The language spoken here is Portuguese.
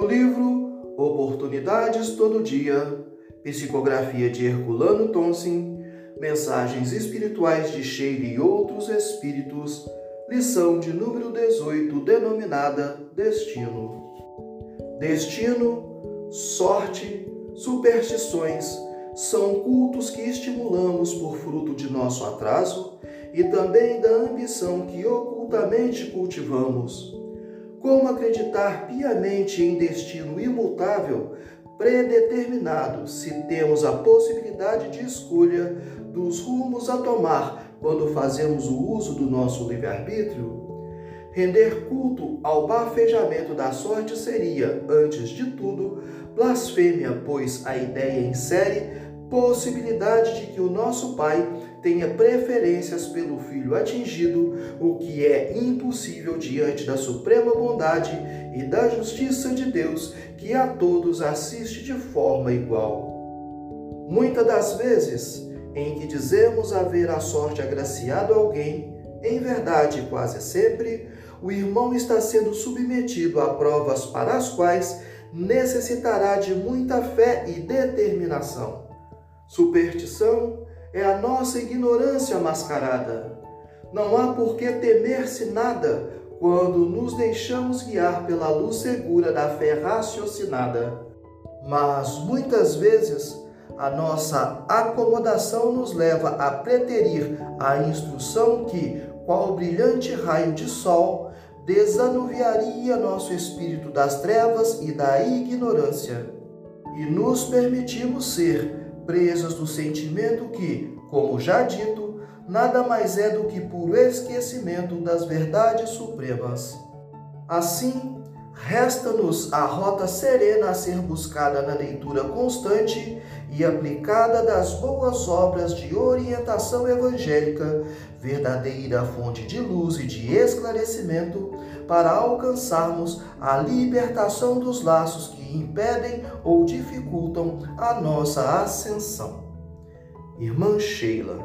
livro Oportunidades Todo Dia, psicografia de Herculano Tonsin, mensagens espirituais de Sheila e outros espíritos, lição de número 18, denominada Destino. Destino, sorte, superstições são cultos que estimulamos por fruto de nosso atraso e também da ambição que ocultamente cultivamos. Como acreditar piamente em destino imutável, predeterminado, se temos a possibilidade de escolha dos rumos a tomar quando fazemos o uso do nosso livre-arbítrio? Render culto ao bafejamento da sorte seria, antes de tudo, blasfêmia, pois a ideia insere possibilidade de que o nosso Pai tenha preferências pelo filho atingido, o que é impossível diante da suprema bondade e da justiça de Deus, que a todos assiste de forma igual. Muitas das vezes em que dizemos haver a sorte agraciado alguém, em verdade, quase sempre, o irmão está sendo submetido a provas para as quais necessitará de muita fé e determinação. Superstição é a nossa ignorância mascarada. Não há por que temer-se nada quando nos deixamos guiar pela luz segura da fé raciocinada. Mas muitas vezes a nossa acomodação nos leva a preterir a instrução que, qual brilhante raio de sol, desanuviaria nosso espírito das trevas e da ignorância. E nos permitimos ser presas do sentimento que, como já dito, nada mais é do que puro esquecimento das verdades supremas. Assim, resta-nos a rota serena a ser buscada na leitura constante e aplicada das boas obras de orientação evangélica, verdadeira fonte de luz e de esclarecimento, para alcançarmos a libertação dos laços que impedem ou dificultam a nossa ascensão. Irmã Sheila